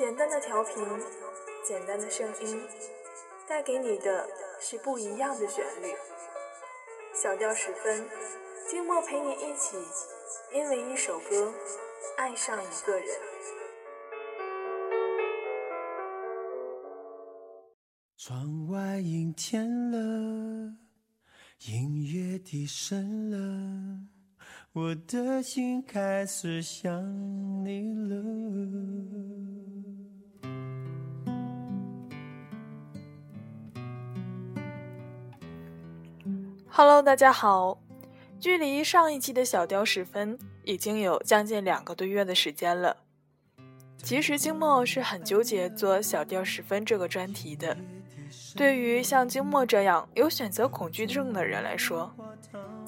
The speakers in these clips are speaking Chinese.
简单的调频，简单的声音，带给你的是不一样的旋律。小调十分，静默陪你一起，因为一首歌，爱上一个人。窗外阴天了，音乐低声了，我的心开始想你了。Hello，大家好。距离上一期的小调十分已经有将近两个多月的时间了。其实静默是很纠结做小调十分这个专题的。对于像静默这样有选择恐惧症的人来说，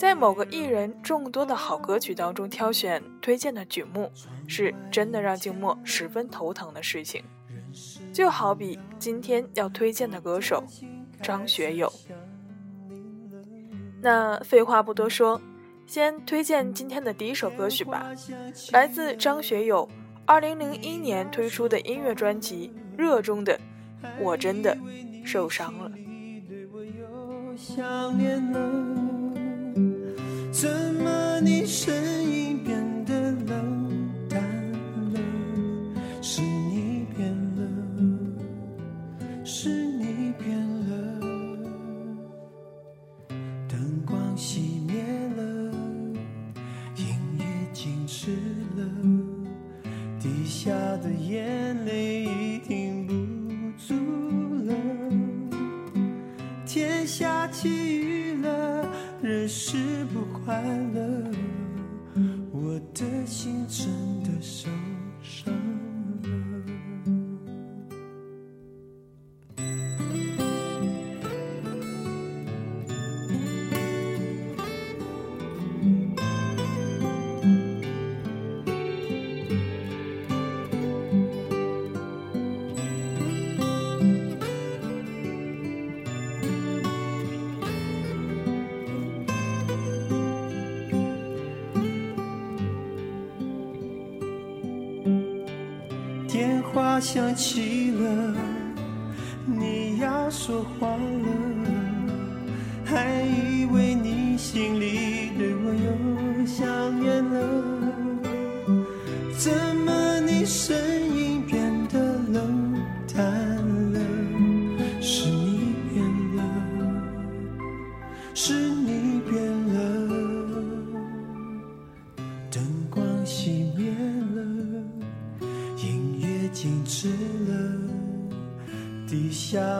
在某个艺人众多的好歌曲当中挑选推荐的曲目，是真的让静默十分头疼的事情。就好比今天要推荐的歌手张学友。那废话不多说，先推荐今天的第一首歌曲吧，来自张学友2001年推出的音乐专辑《热》中的《我真的受伤了》。怎么你声音变得冷淡了？是你变了，是你变了。灯光熄灭了，音乐静止了，滴下的眼泪已停不住了。天下起雨人是不快乐，我的心真的受伤。电话响起了，你要说话了，还以为你心里对我又想念了，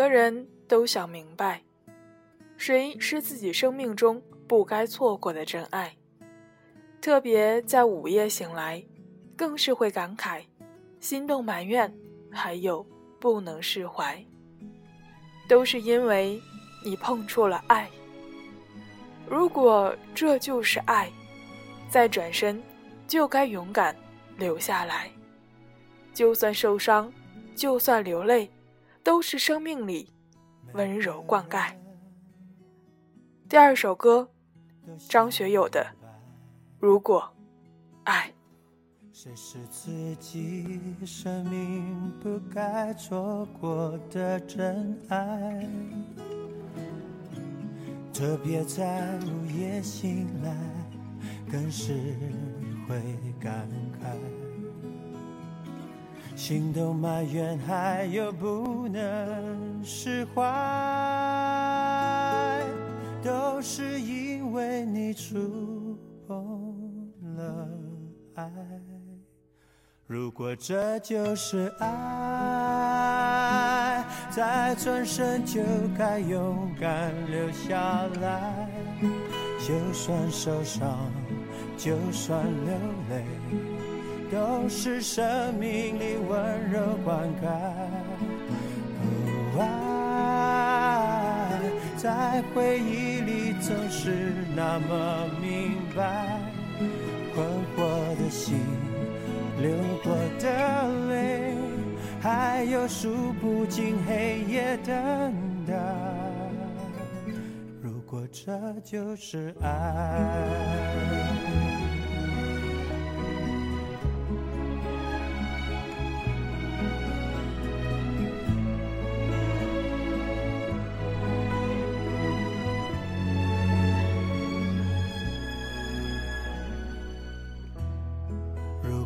个人都想明白，谁是自己生命中不该错过的真爱。特别在午夜醒来，更是会感慨、心动、埋怨，还有不能释怀，都是因为你碰触了爱。如果这就是爱，再转身就该勇敢留下来，就算受伤，就算流泪。都是生命里温柔灌溉。第二首歌，张学友的《如果爱》。谁是自己生命不该错过的真爱？特别在午夜醒来，更是会感慨。心动埋怨，还有不能释怀，都是因为你触碰了爱。如果这就是爱，再转身就该勇敢留下来。就算受伤，就算流泪，是生命里温柔灌溉。爱在回忆里总是那么明白，困惑的心，流过的泪，还有数不尽黑夜等待。如果这就是爱。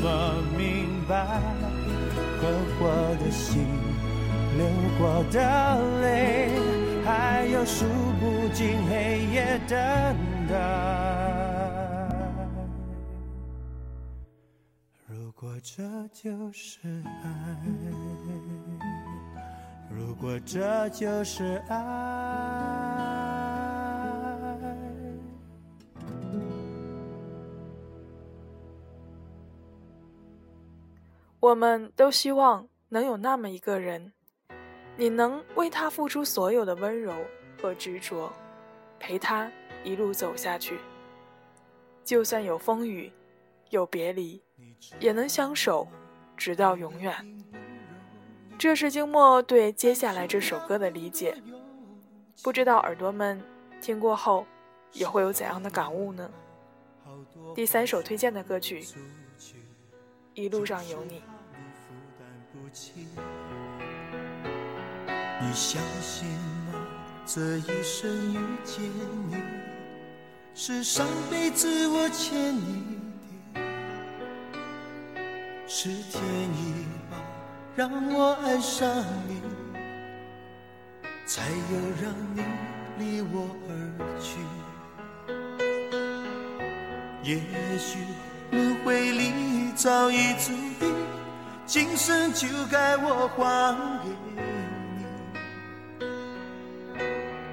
么明白，困惑的心，流过的泪，还有数不尽黑夜等待。如果这就是爱，如果这就是爱。我们都希望能有那么一个人，你能为他付出所有的温柔和执着，陪他一路走下去。就算有风雨，有别离，也能相守，直到永远。这是静默对接下来这首歌的理解。不知道耳朵们听过后，也会有怎样的感悟呢？第三首推荐的歌曲，《一路上有你》。你相信吗？这一生遇见你，是上辈子我欠你的，是天意吧？让我爱上你，才有让你离我而去。也许轮回里早已注定。今生就该我还给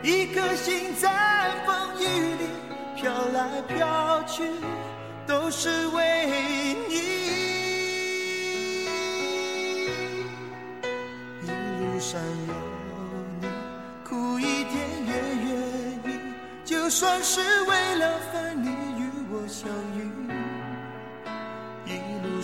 你，一颗心在风雨里飘来飘去，都是为你。一路上有你，苦一点也愿意，就算是为了分离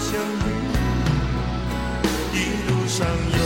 相遇一路上有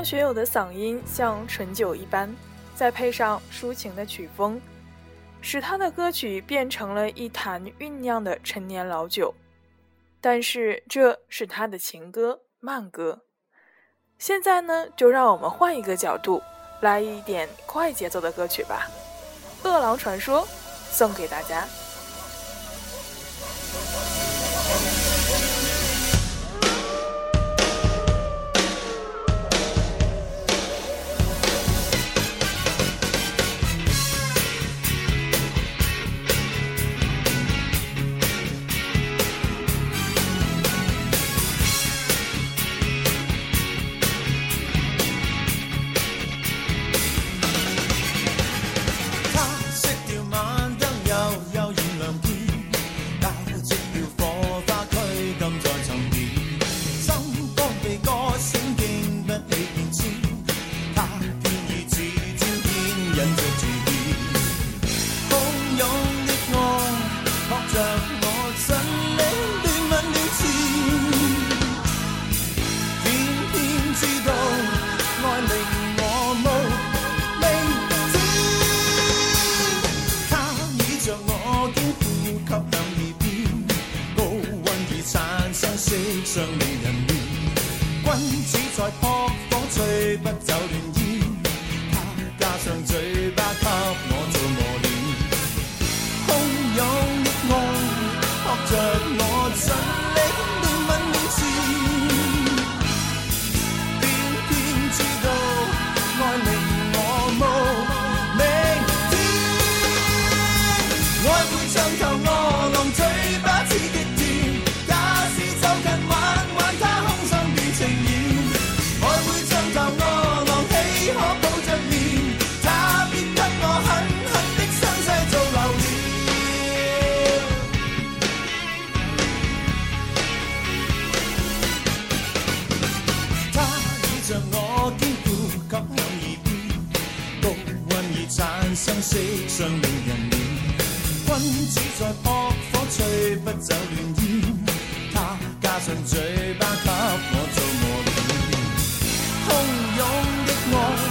张学友的嗓音像醇酒一般再配上抒情的曲风使他的歌曲变成了一坛酝酿的陈年老酒。但是这是他的情歌慢歌。现在呢就让我们换一个角度来一点快节奏的歌曲吧饿狼传说送给大家。只在扑火，吹不走暖烟。他加上嘴巴，给我做磨练。汹涌的爱。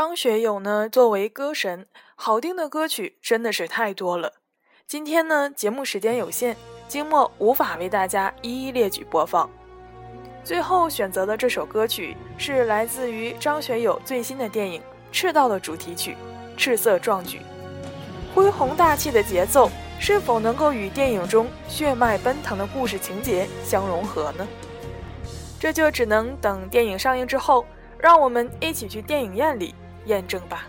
张学友呢，作为歌神，好听的歌曲真的是太多了。今天呢，节目时间有限，金墨无法为大家一一列举播放。最后选择的这首歌曲是来自于张学友最新的电影《赤道》的主题曲《赤色壮举》，恢宏大气的节奏是否能够与电影中血脉奔腾的故事情节相融合呢？这就只能等电影上映之后。让我们一起去电影院里验证吧。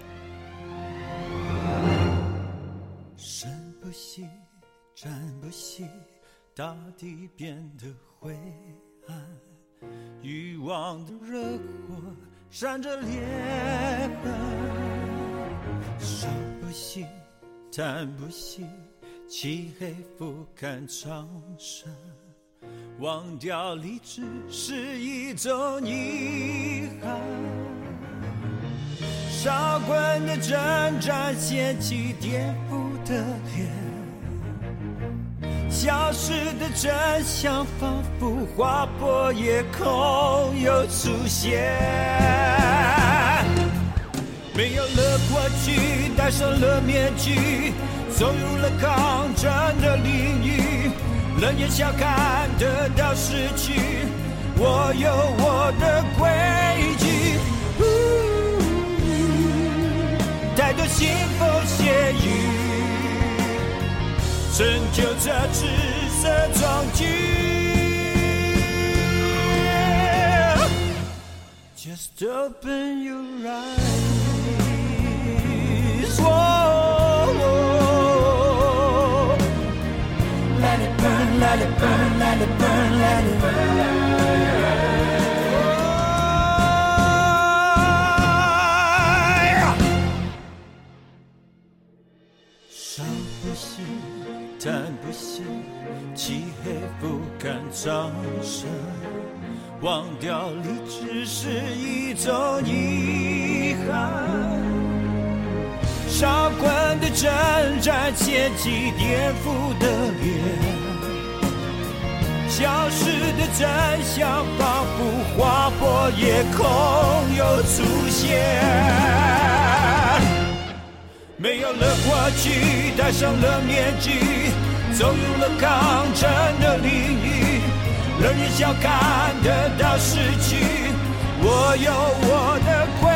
深不息，战不息，大地变得灰暗，欲望的热火闪着裂痕。上不息，叹不息，漆黑覆盖长生。忘掉理智是一种遗憾，烧滚的挣扎掀起颠覆的脸，消失的真相仿佛划破夜空又出现，没有了过去，戴上了面具，走入了抗争的领域。冷眼笑看得到失去，我有我的规矩。太多腥风血雨，拯救这赤色壮举。Just open your eyes. let it burn, let it burn, let it burn. 伤漆黑覆盖掌声，忘掉理智是一种遗憾。烧滚的挣扎，掀起颠覆的脸。消失的真相，仿佛划破夜空又出现。没有了过去，戴上了面具，走有了抗战的领域，人人小看的大事情，我有我的轨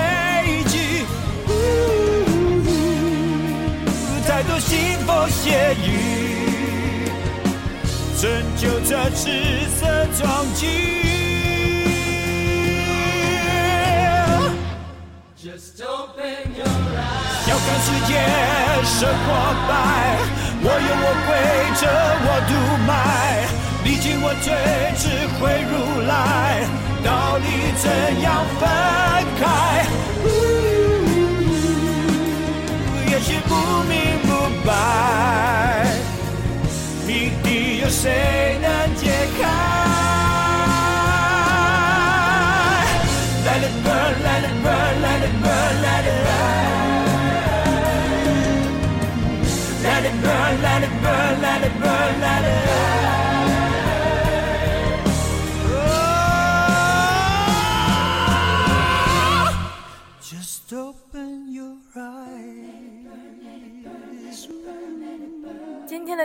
迹。呜，太多腥风血雨，拯救这赤色壮举。Just open your eyes，要看世界是火败。我有我规则，我独卖，历经我最智慧如来，道理怎样分开？呜也许不明不白。谜底有谁能解开？Let it burn, let it burn, let it burn, let it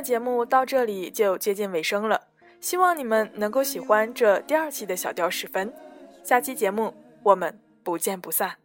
节目到这里就接近尾声了，希望你们能够喜欢这第二期的小调十分。下期节目我们不见不散。